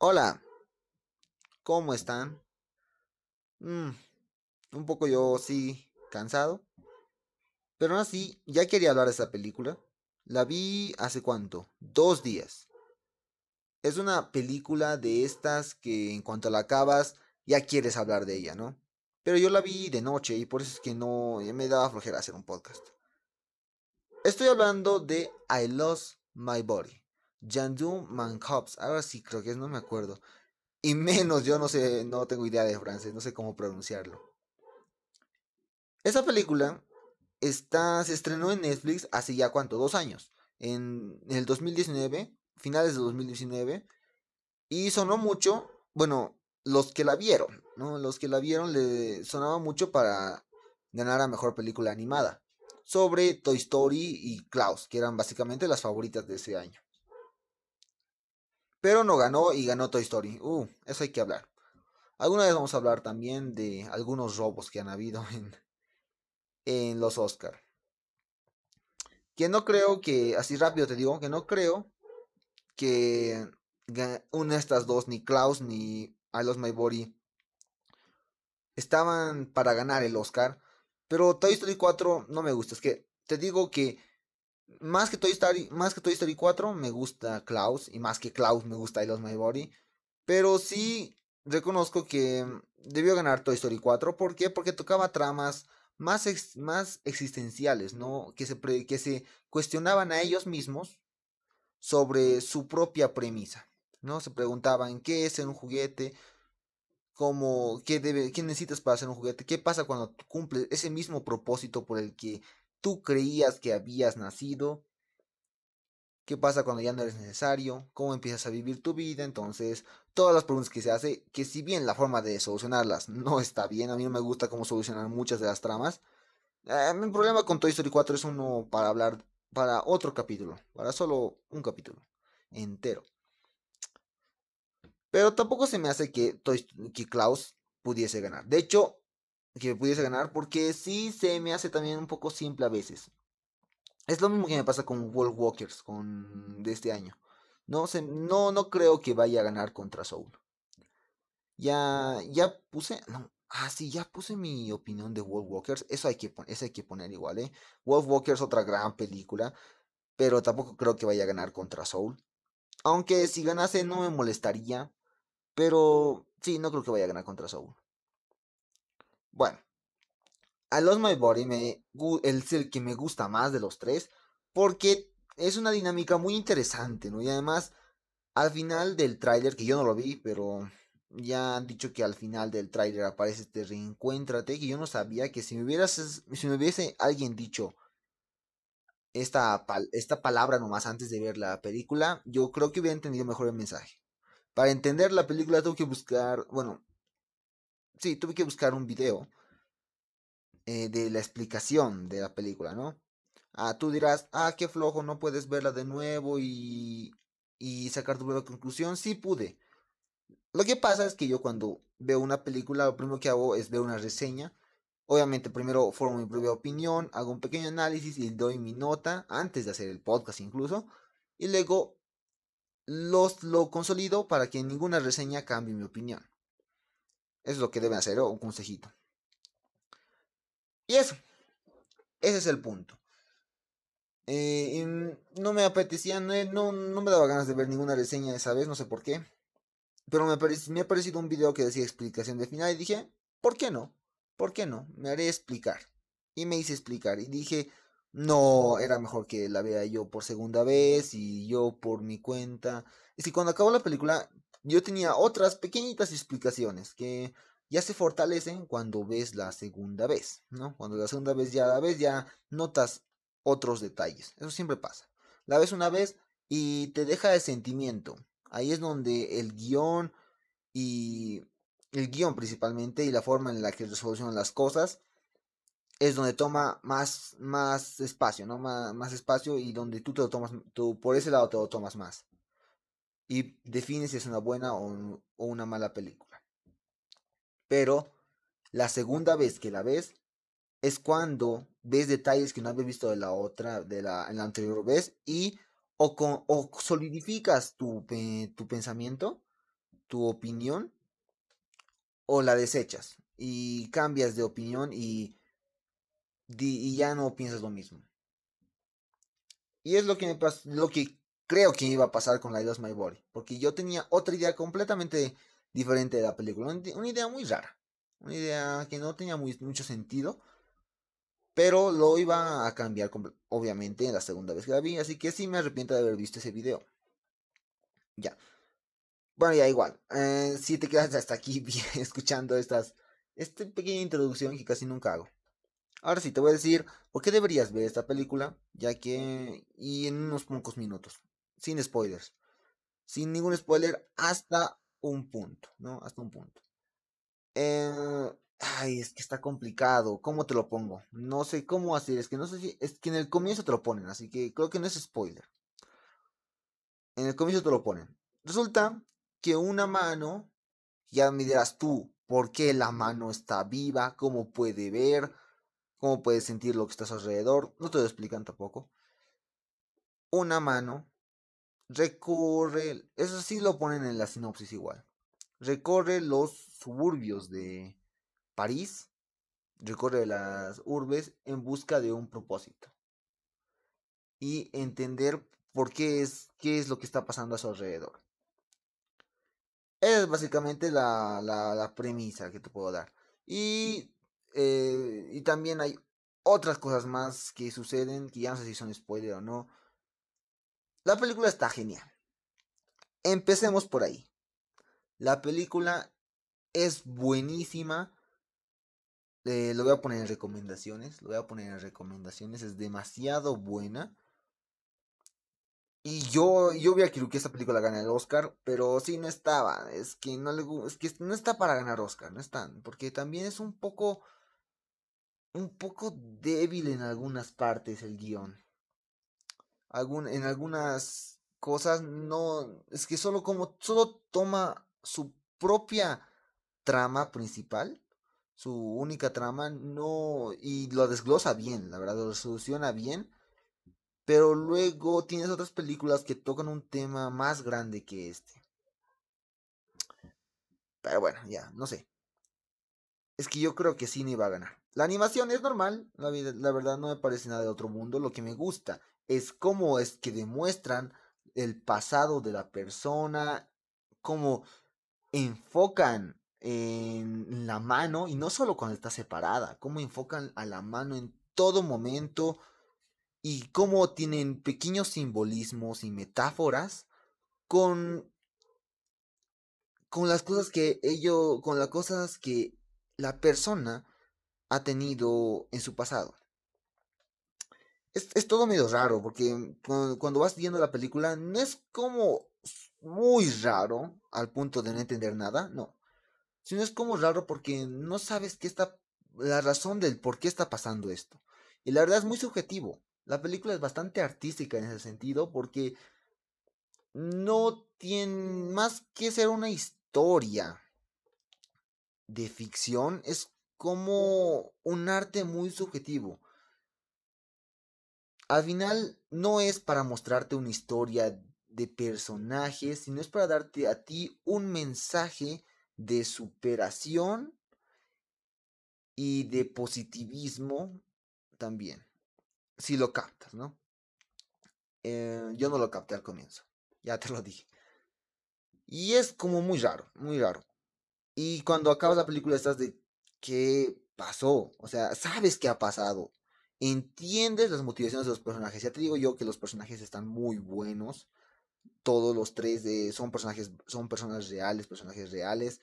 Hola, ¿cómo están? Mm, un poco yo sí cansado, pero aún así ya quería hablar de esta película. La vi hace cuánto, dos días. Es una película de estas que en cuanto la acabas ya quieres hablar de ella, ¿no? Pero yo la vi de noche y por eso es que no me daba flojera hacer un podcast. Estoy hablando de I Lost My Body. Jandu Mancops, ahora sí creo que es, no me acuerdo. Y menos, yo no sé, no tengo idea de francés, no sé cómo pronunciarlo. Esa película está, se estrenó en Netflix hace ya cuánto, dos años. En, el 2019, finales de 2019. Y sonó mucho, bueno, los que la vieron, ¿no? Los que la vieron le sonaba mucho para ganar a mejor película animada. Sobre Toy Story y Klaus, que eran básicamente las favoritas de ese año. Pero no ganó y ganó Toy Story. Uh, eso hay que hablar. Alguna vez vamos a hablar también de algunos robos que han habido en, en los Oscar. Que no creo que, así rápido te digo, que no creo que una de estas dos, ni Klaus ni I Lost My Body, estaban para ganar el Oscar. Pero Toy Story 4 no me gusta. Es que te digo que más que Toy Story, más que Toy Story 4 me gusta Klaus y más que Klaus me gusta I Lost My Body, pero sí reconozco que debió ganar Toy Story 4, ¿por qué? Porque tocaba tramas más, más existenciales, ¿no? Que se, que se cuestionaban a ellos mismos sobre su propia premisa, ¿no? Se preguntaban qué es un juguete, cómo, qué, debe, qué necesitas para hacer un juguete, qué pasa cuando cumples ese mismo propósito por el que tú creías que habías nacido. ¿Qué pasa cuando ya no eres necesario? ¿Cómo empiezas a vivir tu vida? Entonces, todas las preguntas que se hace, que si bien la forma de solucionarlas no está bien, a mí no me gusta cómo solucionar muchas de las tramas. Eh, mi problema con Toy Story 4 es uno para hablar para otro capítulo, para solo un capítulo entero. Pero tampoco se me hace que, Toy, que Klaus pudiese ganar. De hecho, que pudiese ganar, porque sí se me hace también un poco simple a veces. Es lo mismo que me pasa con World Walkers con, de este año. No, se, no, no creo que vaya a ganar contra Soul. Ya, ya puse, no, ah, sí, ya puse mi opinión de World Walkers. Eso hay que, eso hay que poner igual, ¿eh? World Walkers, otra gran película. Pero tampoco creo que vaya a ganar contra Soul. Aunque si ganase no me molestaría. Pero sí, no creo que vaya a ganar contra Soul. Bueno, a Lost My Body me, es el que me gusta más de los tres porque es una dinámica muy interesante, ¿no? Y además, al final del tráiler, que yo no lo vi, pero ya han dicho que al final del tráiler aparece este reencuéntrate, que yo no sabía que si me hubieras, si me hubiese alguien dicho esta, esta palabra nomás antes de ver la película, yo creo que hubiera entendido mejor el mensaje. Para entender la película tengo que buscar, bueno, sí, tuve que buscar un video eh, de la explicación de la película, ¿no? Ah, tú dirás, ah, qué flojo, no puedes verla de nuevo y, y sacar tu propia conclusión. Sí pude. Lo que pasa es que yo cuando veo una película, lo primero que hago es ver una reseña. Obviamente primero formo mi propia opinión, hago un pequeño análisis y doy mi nota antes de hacer el podcast incluso. Y luego los, lo consolido para que ninguna reseña cambie mi opinión. Eso es lo que deben hacer, un consejito. Y eso. Ese es el punto. Eh, no me apetecía, no, no, me daba ganas de ver ninguna reseña esa vez, no sé por qué. Pero me, me ha parecido un video que decía explicación de final y dije, ¿por qué no? ¿Por qué no? Me haré explicar. Y me hice explicar y dije, no, era mejor que la vea yo por segunda vez y yo por mi cuenta. Y si cuando acabó la película yo tenía otras pequeñitas explicaciones que ya se fortalecen cuando ves la segunda vez, ¿no? Cuando la segunda vez ya la ves, ya notas otros detalles. Eso siempre pasa. La ves una vez y te deja el sentimiento. Ahí es donde el guion y el guion principalmente y la forma en la que resolucionan las cosas es donde toma más, más espacio, ¿no? Más, espacio y donde tú te lo tomas, tú por ese lado te lo tomas más y define si es una buena o, una mala película. Pero la segunda vez que la ves es cuando ves detalles que no habías visto de la otra, de la, en la anterior vez y o, con, o solidificas tu, tu pensamiento tu opinión o la desechas y cambias de opinión y, y ya no piensas lo mismo. Y es lo que me lo que creo que iba a pasar con La of My Body, porque yo tenía otra idea completamente diferente de la película, una idea muy rara, una idea que no tenía mucho sentido, pero lo iba a cambiar obviamente en la segunda vez que la vi, así que sí me arrepiento de haber visto ese video. Ya. Bueno, ya igual. Eh, si te quedas hasta aquí escuchando estas, esta pequeña introducción que casi nunca hago. Ahora sí, te voy a decir por qué deberías ver esta película, ya que... y en unos pocos minutos, sin spoilers. Sin ningún spoiler hasta un punto, ¿no? Hasta un punto. Eh, ay, es que está complicado. ¿Cómo te lo pongo? No sé cómo hacer. Es que no sé si... Es que en el comienzo te lo ponen, así que creo que no es spoiler. En el comienzo te lo ponen. Resulta que una mano, ya me dirás tú, ¿por qué la mano está viva? ¿Cómo puede ver? ¿Cómo puede sentir lo que está a su alrededor? No te lo explican tampoco. Una mano recorre, eso sí lo ponen en la sinopsis igual. Recorre los suburbios de París, recorre las urbes en busca de un propósito. Y entender por qué es, qué es lo que está pasando a su alrededor. Es básicamente la, la, premisa que te puedo dar. Y, eh, y también hay otras cosas más que suceden, que ya no sé si son spoiler o no. La película está genial. Empecemos por ahí. La película es buenísima. Eh, lo voy a poner en recomendaciones. Lo voy a poner en recomendaciones. Es demasiado buena. Y yo, yo hubiera querido que esta película gane el Oscar, pero sí, no estaba. Es que no le es que no está para ganar Oscar, no están. Porque también es un poco. un poco débil en algunas partes el guion. En algunas cosas no. Es que solo como. solo toma su propia trama principal. Su única trama. No. Y lo desglosa bien, la verdad, lo soluciona bien pero luego tienes otras películas que tocan un tema más grande que este. Pero bueno, ya, no sé. Es que yo creo que Cine va a ganar. La animación es normal, la, la verdad no me parece nada de otro mundo. Lo que me gusta es cómo es que demuestran el pasado de la persona, cómo enfocan en la mano, y no solo cuando está separada, cómo enfocan a la mano en todo momento y cómo tienen pequeños simbolismos y metáforas con con las cosas que ello con las cosas que la persona ha tenido en su pasado. Es, todo medio raro porque cuando, cuando, vas viendo la película no es como muy raro al punto de no entender nada, no. Sino es como raro porque no sabes qué está la razón del por qué está pasando esto. Y la verdad es muy subjetivo. La película es bastante artística en ese sentido porque no tiene más que ser una historia de ficción, es como un arte muy subjetivo. Al final no es para mostrarte una historia de personajes, sino es para darte a ti un mensaje de superación y de positivismo también si lo captas, ¿no? Eh, yo no lo capté al comienzo, ya te lo dije. Y es como muy raro, muy raro. Y cuando acabas la película estás de, ¿qué pasó? O sea, sabes qué ha pasado. Entiendes las motivaciones de los personajes. Ya te digo yo que los personajes están muy buenos. Todos los tres de, son personajes, son personas reales, personajes reales.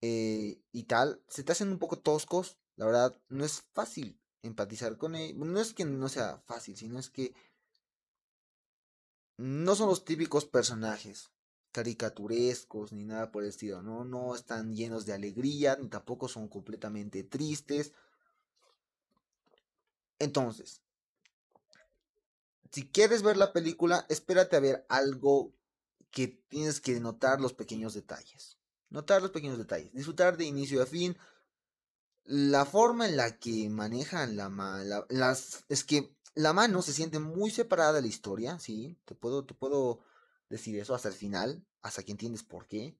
Eh, y tal. Se te hacen un poco toscos. La verdad, no es fácil empatizar con él. No es que no sea fácil, sino es que no son los típicos personajes caricaturescos ni nada por el estilo, ¿no? No están llenos de alegría, ni tampoco son completamente tristes. Entonces, si quieres ver la película, espérate a ver algo que tienes que notar los pequeños detalles. Notar los pequeños detalles. Disfrutar de inicio a fin la forma en la que manejan la, mano es que la mano se siente muy separada de la historia, sí, te puedo te puedo decir eso hasta el final, hasta que entiendes por qué.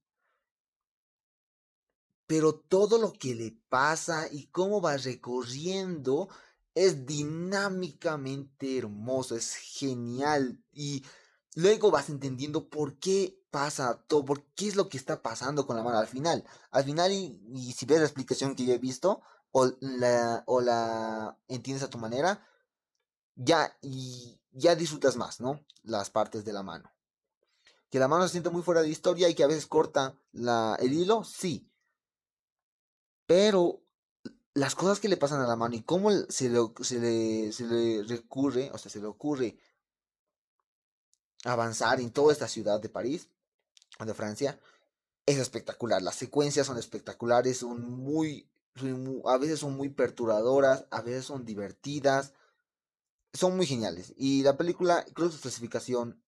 Pero todo lo que le pasa y cómo va recorriendo es dinámicamente hermoso, es genial. Y luego vas entendiendo por qué pasa todo, por qué es lo que está pasando con la mano al final. Al final, y, si ves la explicación que yo he visto, o la, o la entiendes a tu manera, ya, y ya disfrutas más, ¿no? Las partes de la mano. Que la mano se siente muy fuera de historia y que a veces corta la, el hilo, sí. Pero las cosas que le pasan a la mano y cómo se le, se le, se le recurre, o sea, se le ocurre avanzar en toda esta ciudad de París, de Francia, es espectacular. Las secuencias son espectaculares, son muy, a veces son muy perturbadoras, a veces son divertidas, son muy geniales. Y la película, creo que su clasificación,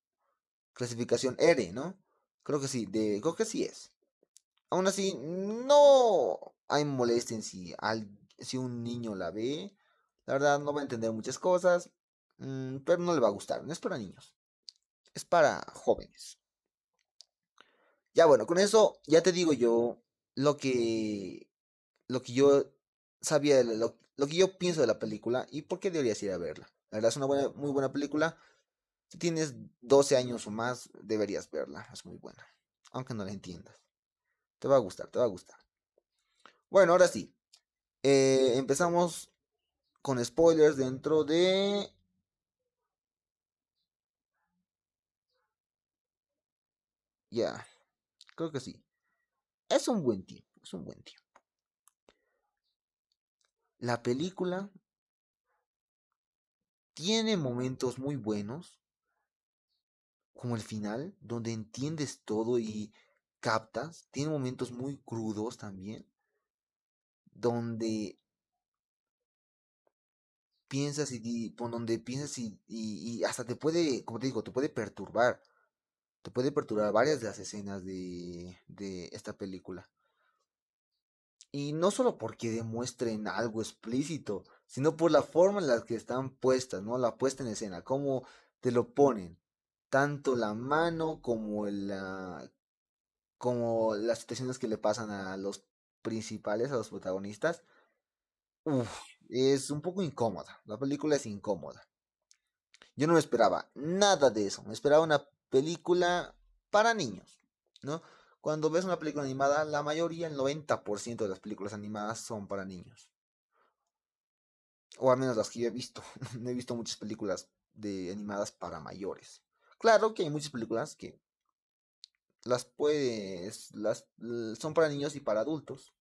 clasificación R, ¿no? Creo que sí, creo que sí es. Aún así, no hay molestia en si, si un niño la ve. La verdad, no va a entender muchas cosas, mm, pero no le va a gustar. No es para niños, es para jóvenes. Ya bueno, con eso ya te digo yo lo que, lo que yo sabía, lo, lo que yo pienso de la película y por qué deberías ir a verla. La verdad es una buena, muy buena película. Si tienes 12 años o más, deberías verla. Es muy buena. Aunque no la entiendas. Te va a gustar, te va a gustar. Bueno, ahora sí. Eh, empezamos con spoilers dentro de... Ya, creo que sí. Es un buen tiempo, es un buen tiempo. La película tiene momentos muy buenos, como el final, donde entiendes todo y captas. Tiene momentos muy crudos también, donde piensas y, por donde piensas y, y, hasta te puede, como te digo, te puede perturbar. Te puede perturbar varias de las escenas de, de esta película. Y no solo porque demuestren algo explícito, sino por la forma en la que están puestas, ¿no? La puesta en escena, cómo te lo ponen. Tanto la mano como la como las situaciones que le pasan a los principales, a los protagonistas. Uf, es un poco incómoda. La película es incómoda. Yo no me esperaba nada de eso. Me esperaba una película para niños, ¿no? Cuando ves una película animada, la mayoría, el 90% de las películas animadas son para niños. O al menos las que yo he visto. no he visto muchas películas de animadas para mayores. Claro que hay muchas películas que las puedes, las son para niños y para adultos.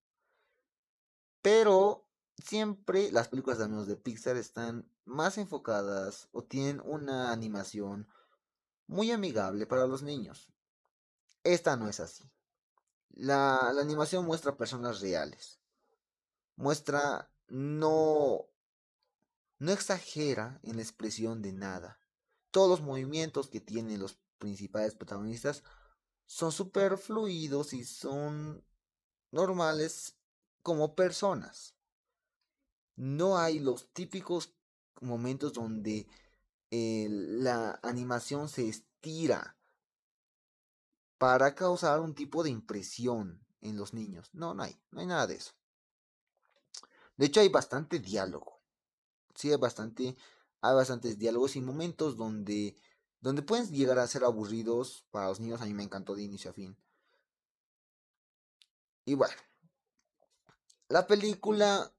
Pero siempre las películas al menos de Pixar están más enfocadas o tienen una animación muy amigable para los niños. Esta no es así. La, la animación muestra personas reales. Muestra no no exagera en la expresión de nada. Todos los movimientos que tienen los principales protagonistas son super fluidos y son normales como personas. No hay los típicos momentos donde eh, la animación se estira para causar un tipo de impresión en los niños. No, no hay, no hay nada de eso. De hecho, hay bastante diálogo sí hay bastante, hay bastantes diálogos y momentos donde, donde pueden llegar a ser aburridos para los niños. A mí me encantó de inicio a fin. Y bueno, la película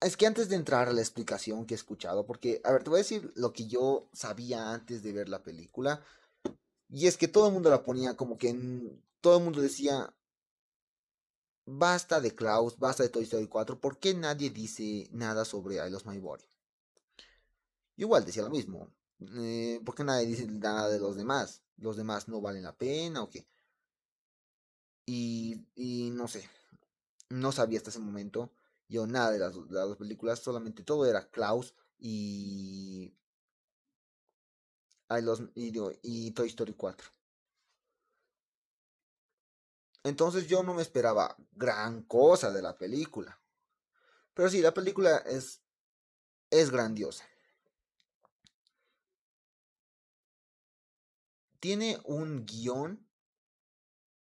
es que antes de entrar a la explicación que he escuchado, porque, a ver, te voy a decir lo que yo sabía antes de ver la película. Y es que todo el mundo la ponía como que todo el mundo decía, basta de Klaus, basta de Toy Story 4, ¿por qué nadie dice nada sobre I Lost My Body? igual decía lo mismo. Eh, ¿Por qué nadie dice nada de los demás? ¿Los demás no valen la pena o qué? Y, y no sé. No sabía hasta ese momento. Yo nada de las, dos películas. Solamente todo era Klaus y. los, y, y Toy Story 4. Entonces yo no me esperaba gran cosa de la película. Pero sí, la película es, es grandiosa. Tiene un guion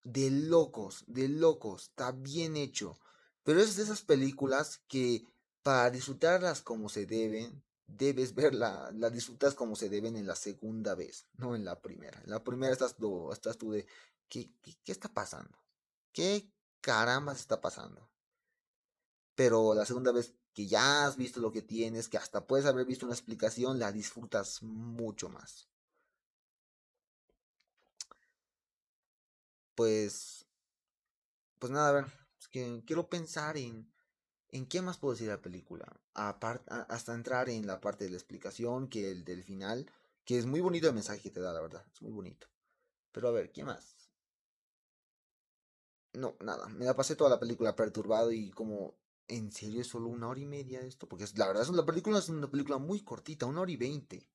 de locos, de locos, está bien hecho. Pero es de esas películas que para disfrutarlas como se deben, debes verla, la disfrutas como se deben en la segunda vez, no en la primera. En la primera estás, estás tú de, ¿qué, qué, está pasando? ¿Qué caramba está pasando? Pero la segunda vez que ya has visto lo que tienes, que hasta puedes haber visto una explicación, la disfrutas mucho más. Pues, pues nada, a ver, es que quiero pensar en ¿En qué más puedo decir la película? hasta entrar en la parte de la explicación, que el del final, que es muy bonito el mensaje que te da, la verdad, es muy bonito. Pero a ver, ¿qué más? No, nada, me la pasé toda la película perturbado y como, ¿en serio es solo una hora y media esto? Porque la verdad es una película, es una película muy cortita, una hora y veinte.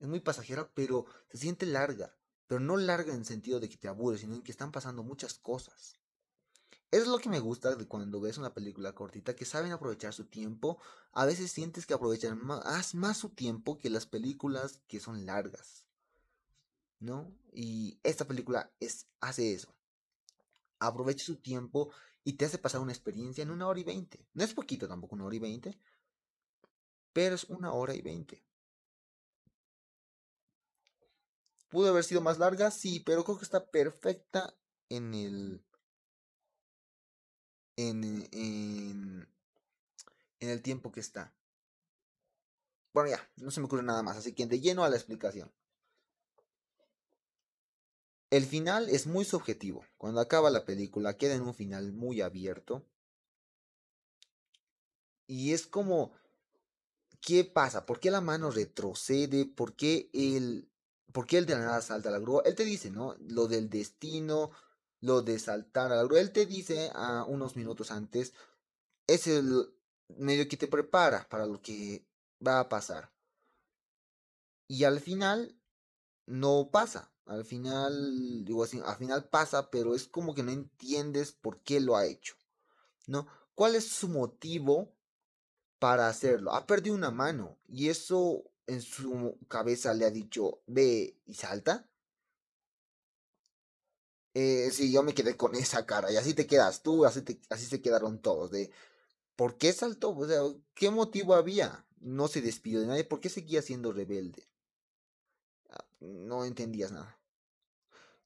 Es muy pasajera, pero se siente larga. Pero no larga en sentido de que te aburre, sino en que están pasando muchas cosas. Es lo que me gusta de cuando ves una película cortita, que saben aprovechar su tiempo. A veces sientes que aprovechan más, más su tiempo que las películas que son largas. ¿No? Y esta película es, hace eso. Aprovecha su tiempo y te hace pasar una experiencia en una hora y veinte. No es poquito tampoco, una hora y veinte. Pero es una hora y veinte. ¿Pudo haber sido más larga? Sí, pero creo que está perfecta en el en, en, el tiempo que está. Bueno, ya, no se me ocurre nada más, así que de lleno a la explicación. El final es muy subjetivo. Cuando acaba la película queda en un final muy abierto. Y es como, ¿qué pasa? ¿Por qué la mano retrocede? ¿Por qué él, por qué él de la nada salta a la grúa? Él te dice, ¿no? Lo del destino, lo de saltar a la grúa. Él te dice a unos minutos antes, es el medio que te prepara para lo que va a pasar. Y al final no pasa. Al final, digo así, al final pasa, pero es como que no entiendes por qué lo ha hecho. ¿No? ¿Cuál es su motivo para hacerlo? Ha perdido una mano y eso en su cabeza le ha dicho, ve y salta. Eh, sí, yo me quedé con esa cara. Y así te quedas tú, así, así se quedaron todos. De, ¿Por qué saltó? O sea, ¿qué motivo había? No se despidió de nadie. ¿Por qué seguía siendo rebelde? Ah, no entendías nada.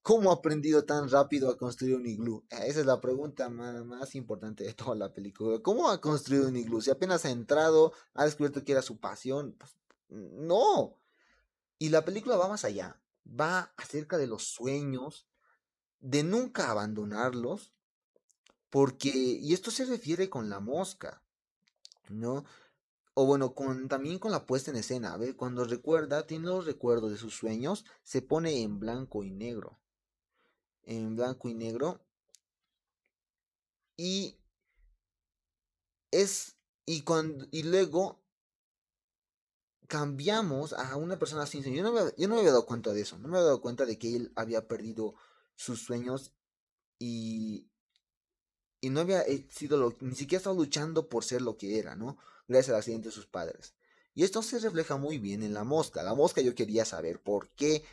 ¿Cómo ha aprendido tan rápido a construir un iglú? Ah, esa es la pregunta más, importante de toda la película. ¿Cómo ha construido un iglú? Si apenas ha entrado, ha descubierto que era su pasión. Pues, no. Y la película va más allá. Va acerca de los sueños, de nunca abandonarlos, porque, y esto se refiere con la mosca, ¿no? O bueno, también con la puesta en escena, ver Cuando recuerda, tiene los recuerdos de sus sueños, se pone en blanco y negro. En blanco y negro. Y es, y cuando, y luego cambiamos a una persona sin sueño. Yo no, me, yo había dado cuenta de eso. No me había dado cuenta de que él había perdido sus sueños y, y no había eh, sido lo, ni siquiera estaba luchando por ser lo que era, ¿no? Gracias al accidente de sus padres. Y esto se refleja muy bien en la mosca. La mosca yo quería saber por qué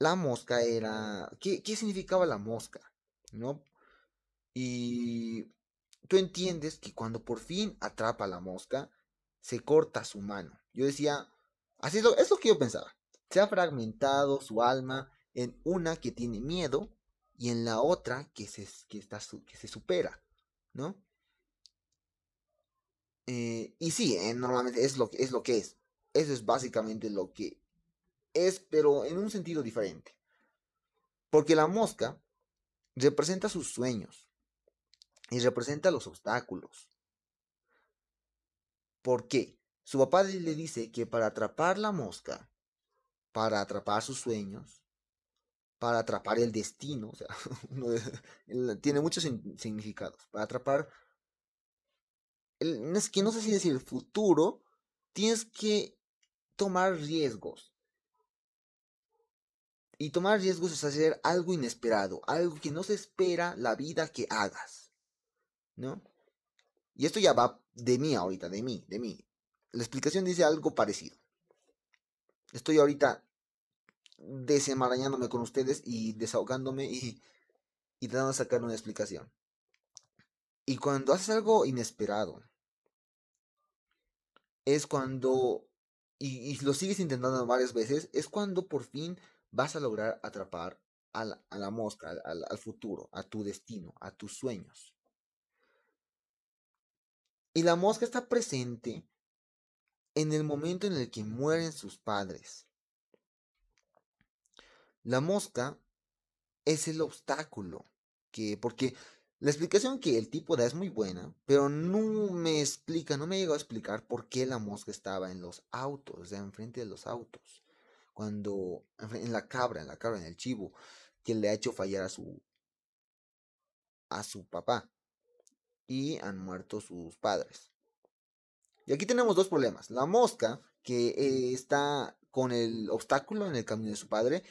la mosca era... ¿Qué, qué significaba la mosca? ¿No? Y tú entiendes que cuando por fin atrapa a la mosca, se corta su mano. Yo decía, así es lo, lo que yo pensaba. Se ha fragmentado su alma en una que tiene miedo y en la otra que se, que está, que se supera, ¿no? Eh, y sí, eh, normalmente es lo, es lo que es. Eso es básicamente lo que es, pero en un sentido diferente. Porque la mosca representa sus sueños y representa los obstáculos. ¿Por qué? Su papá le dice que para atrapar la mosca, para atrapar sus sueños, para atrapar el destino, o sea, tiene muchos significados, para atrapar, el, es que no sé si decir el futuro, tienes que tomar riesgos. Y tomar riesgos es hacer algo inesperado, algo que no se espera la vida que hagas. ¿No? Y esto ya va de mí ahorita, de mí, de mí. La explicación dice algo parecido. Estoy ahorita desenmarañándome con ustedes y desahogándome y, y tratando de sacar una explicación. Y cuando haces algo inesperado, es cuando, y, lo sigues intentando varias veces, es cuando por fin vas a lograr atrapar a la, mosca, al futuro, a tu destino, a tus sueños. Y la mosca está presente en el momento en el que mueren sus padres. La mosca es el obstáculo que, porque la explicación que el tipo da es muy buena, pero no me explica, no me llegó a explicar por qué la mosca estaba en los autos, o sea, enfrente de los autos. Cuando, en la cabra, en la cabra, en el chivo, que le ha hecho fallar a su, a su papá. Y han muerto sus padres. Y aquí tenemos dos problemas. La mosca, que eh, está con el obstáculo en el camino de su padre,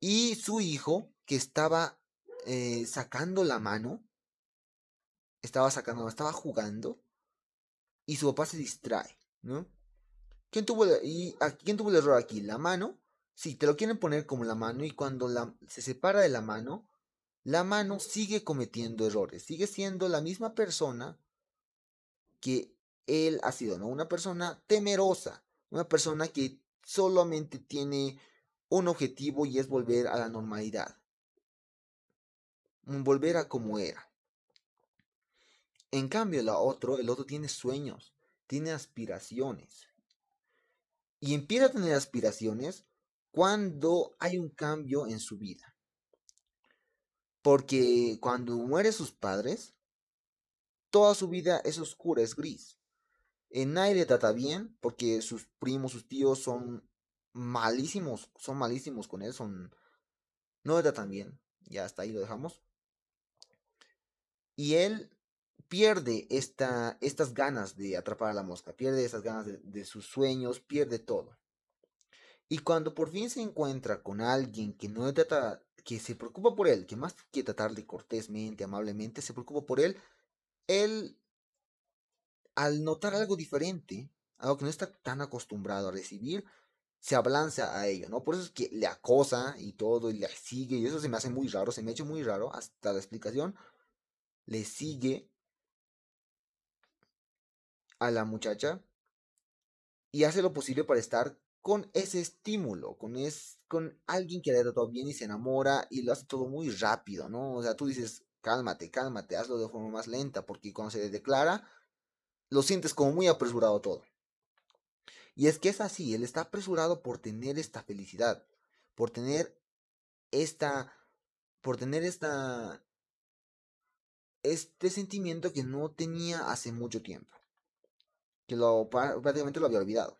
y su hijo, que estaba eh, sacando la mano, estaba sacando, estaba jugando, y su papá se distrae, ¿no? ¿Quién tuvo, y, ¿quién tuvo el error aquí? ¿La mano? Sí, te lo quieren poner como la mano, y cuando la, se separa de la mano, la mano sigue cometiendo errores, sigue siendo la misma persona que él ha sido, ¿no? Una persona temerosa, una persona que solamente tiene un objetivo y es volver a la normalidad. Volver a como era. En cambio, el otro, el otro tiene sueños, tiene aspiraciones. Y empieza a tener aspiraciones cuando hay un cambio en su vida. Porque cuando muere sus padres, toda su vida es oscura, es gris. En nadie le trata bien porque sus primos, sus tíos son malísimos, son malísimos con él, son... No le tratan bien, ya hasta ahí lo dejamos. Y él pierde esta, estas ganas de atrapar a la mosca, pierde esas ganas de, de sus sueños, pierde todo. Y cuando por fin se encuentra con alguien que no le trata, que se preocupa por él, que más que tratarle cortésmente, amablemente, se preocupa por él, él al notar algo diferente, algo que no está tan acostumbrado a recibir, se abalanza a ello, ¿no? Por eso es que le acosa y todo, y le sigue, y eso se me hace muy raro, se me ha hecho muy raro hasta la explicación. Le sigue a la muchacha y hace lo posible para estar con ese estímulo, con, es, con alguien que le ha tratado bien y se enamora y lo hace todo muy rápido, ¿no? O sea, tú dices, cálmate, cálmate, hazlo de forma más lenta, porque cuando se declara, lo sientes como muy apresurado todo. Y es que es así, él está apresurado por tener esta felicidad, por tener esta, por tener esta, este sentimiento que no tenía hace mucho tiempo, que lo, prácticamente lo había olvidado.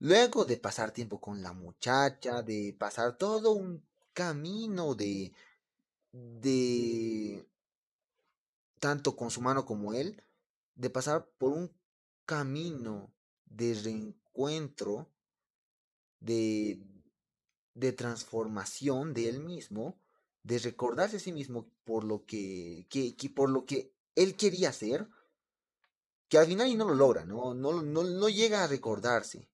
Luego de pasar tiempo con la muchacha, de pasar todo un camino de, de tanto con su mano como él, de pasar por un camino de reencuentro, de, de transformación de él mismo, de recordarse a sí mismo por lo que, que, por lo que él quería hacer, que al final y no lo logra, ¿no? No, no, no llega a recordarse.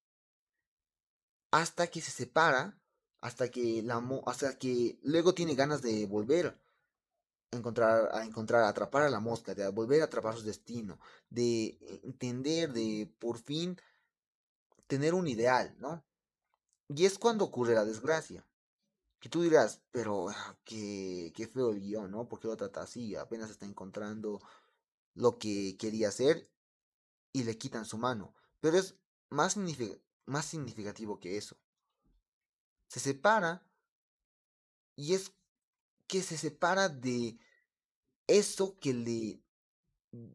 Hasta que se separa, hasta que, la, hasta que luego tiene ganas de volver encontrar, a encontrar, atrapar a la mosca, de volver a atrapar su destino, de entender, de por fin tener un ideal, ¿no? Y es cuando ocurre la desgracia. Que tú dirás, pero ah, qué, qué feo el guion, ¿no? ¿Por qué lo trata así? Apenas está encontrando lo que quería hacer y le quitan su mano. Pero es más, más significativo que eso. Se separa y es que se separa de eso que le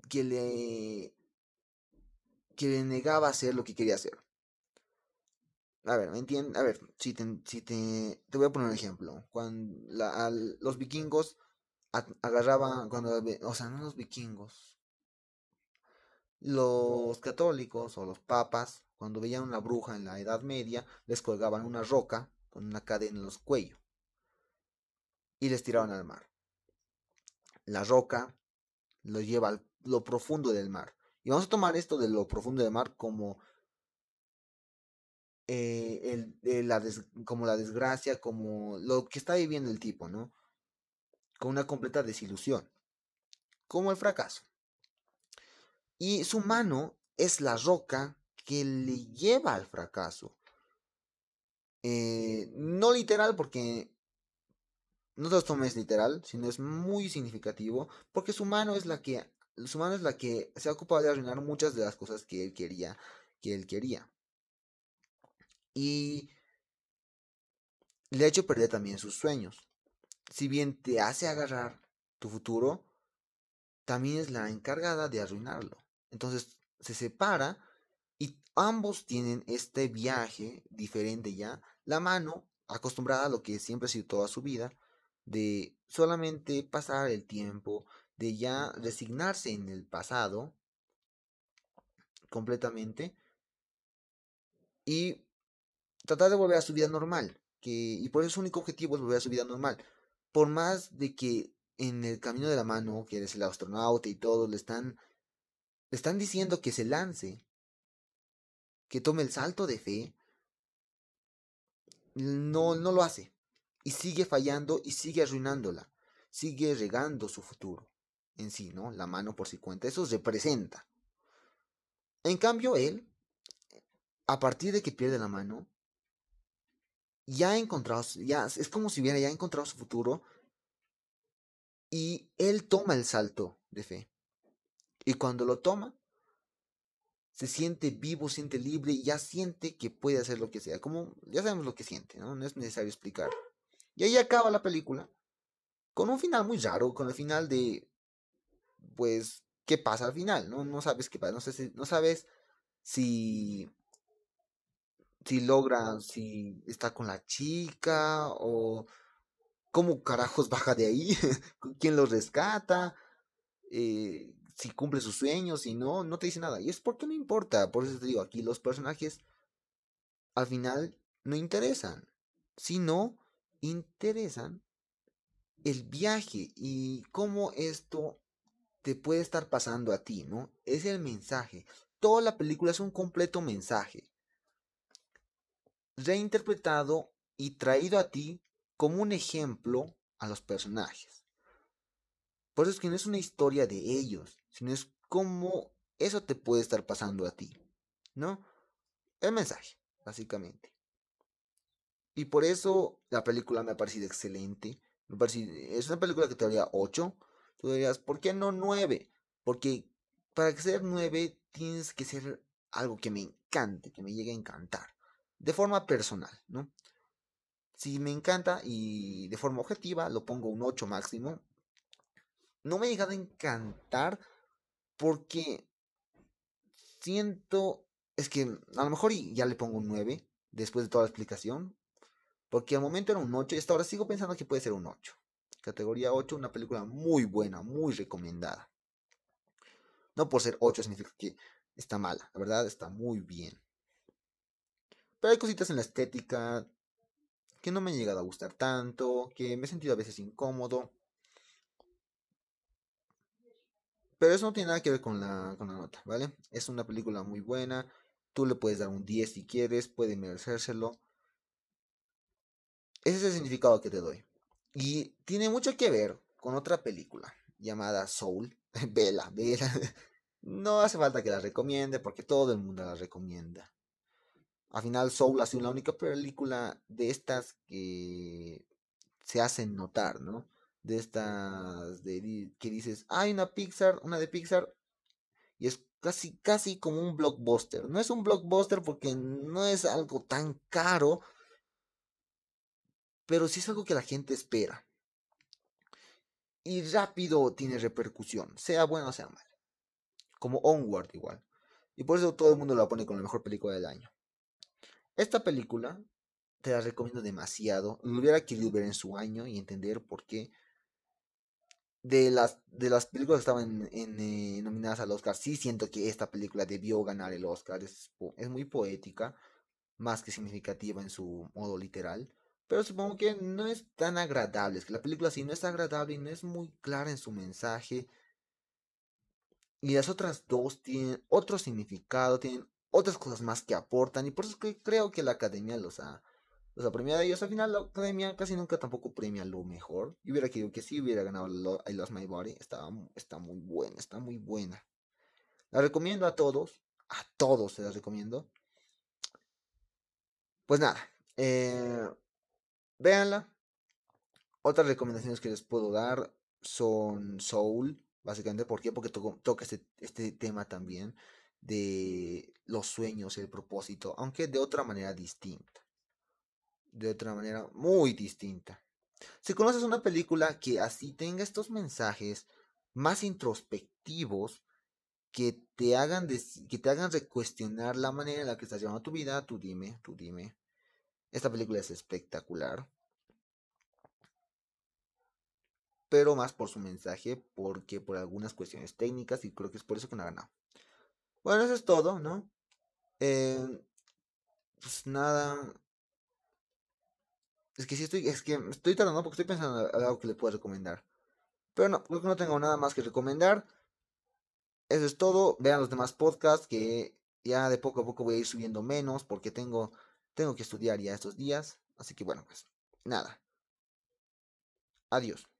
que le que le negaba hacer lo que quería hacer. A ver, ¿me entiendes? A ver, si te, si te, te voy a poner un ejemplo. Cuando los vikingos agarraban, cuando, o sea, no los vikingos, los católicos o los papas, cuando veían una bruja en la Edad Media, les colgaban una roca con una cadena en los cuellos y les tiraron al mar. La roca los lleva a lo profundo del mar. Y vamos a tomar esto de lo profundo del mar como eh, el, la como la desgracia, como lo que está viviendo el tipo, ¿no? Con una completa desilusión, como el fracaso. Y su mano es la roca que le lleva al fracaso. Eh, no literal porque no te lo tomes literal, sino es muy significativo porque su mano es la que su mano es la que se ha ocupado de arruinar muchas de las cosas que él quería, que él quería. Y le ha hecho perder también sus sueños. Si bien te hace agarrar tu futuro, también es la encargada de arruinarlo. Entonces se separa y ambos tienen este viaje diferente ya. La mano, acostumbrada a lo que siempre ha sido toda su vida, de solamente pasar el tiempo, de ya resignarse en el pasado completamente y tratar de volver a su vida normal. Que, y por eso su único objetivo es volver a su vida normal. Por más de que en el camino de la mano, que eres el astronauta y todo, le están, le están diciendo que se lance, que tome el salto de fe, no, no lo hace. Y sigue fallando y sigue arruinándola. Sigue regando su futuro en sí, ¿no? La mano por sí cuenta. Eso representa. En cambio, él, a partir de que pierde la mano, ya ha encontrado, ya es como si hubiera ya encontrado su futuro y él toma el salto de fe. Y cuando lo toma, se siente vivo, siente libre y ya siente que puede hacer lo que sea. Como ya sabemos lo que siente, ¿no? No es necesario explicar. Y ahí acaba la película. Con un final muy raro, con el final de. Pues, ¿qué pasa al final? No, no sabes qué pasa. No, sabes si si logra, si está con la chica o cómo carajos baja de ahí, quién lo rescata, eh, si cumple sus sueños, si no, no te dice nada. Y es porque no importa, por eso te digo, aquí los personajes al final no interesan, sino interesan el viaje y cómo esto te puede estar pasando a ti, ¿no? Es el mensaje. Toda la película es un completo mensaje reinterpretado y traído a ti como un ejemplo a los personajes. Por eso es que no es una historia de ellos, sino es como eso te puede estar pasando a ti, ¿no? El mensaje, básicamente. Y por eso la película me ha parecido excelente. Me es una película que te daría 8. Tú dirías, ¿por qué no 9? Porque para ser 9 tienes que ser algo que me encante, que me llegue a encantar de forma personal, ¿no? Si me encanta y de forma objetiva lo pongo un 8 máximo. No me ha llegado a encantar porque siento, es que a lo mejor ya le pongo un 9 después de toda la explicación. Porque al momento era un 8 y hasta ahora sigo pensando que puede ser un 8. Categoría 8, una película muy buena, muy recomendada. No por ser 8 significa que está mala, la verdad está muy bien. Pero hay cositas en la estética que no me han llegado a gustar tanto, que me he sentido a veces incómodo. Pero eso no tiene nada que ver con la, con la nota, ¿vale? Es una película muy buena. Tú le puedes dar un 10 si quieres, puede merecérselo. Ese es el significado que te doy. Y tiene mucho que ver con otra película llamada Soul. Vela, vela. No hace falta que la recomiende porque todo el mundo la recomienda. Al final Soul ha sido la única película de estas que se hacen notar, ¿no? De estas de, que dices, hay una Pixar, una de Pixar, y es casi, casi como un blockbuster. No es un blockbuster porque no es algo tan caro, pero sí es algo que la gente espera. Y rápido tiene repercusión, sea bueno o sea mal. Como Onward igual. Y por eso todo el mundo la pone con la mejor película del año. Esta película te la recomiendo demasiado. Lo hubiera querido ver en su año y entender por qué. De las, de las películas que estaban eh, nominadas al Oscar, sí siento que esta película debió ganar el Oscar. Es, es muy poética, más que significativa en su modo literal. Pero supongo que no es tan agradable. Es que la película sí no es agradable y no es muy clara en su mensaje. Y las otras dos tienen otro significado, tienen otras cosas más que aportan. Y por eso que creo que la academia los ha, los ha premiado. Ellos al final la academia casi nunca tampoco premia lo mejor. Y hubiera querido que sí hubiera ganado I Lost My Body. Está, está muy buena, está muy buena. La recomiendo a todos. A todos se la recomiendo. Pues nada. Eh, véanla. Otras recomendaciones que les puedo dar son Soul, básicamente. ¿Por qué? Porque toca este, este tema también de los sueños, el propósito, aunque de otra manera distinta. De otra manera muy distinta. Si conoces una película que así tenga estos mensajes más introspectivos, que te hagan, que te hagan recuestionar la manera en la que estás llevando tu vida, tú dime, tú dime. Esta película es espectacular. Pero más por su mensaje, porque por algunas cuestiones técnicas, y creo que es por eso que no ha ganado. Bueno, eso es todo, ¿no? Eh, pues nada. Es que sí estoy, es que estoy tardando porque estoy pensando en algo que le puedo recomendar. Pero no, creo que no tengo nada más que recomendar. Eso es todo. Vean los demás podcasts que ya de poco a poco voy a ir subiendo menos porque tengo, tengo que estudiar ya estos días. Así que bueno, pues nada. Adiós.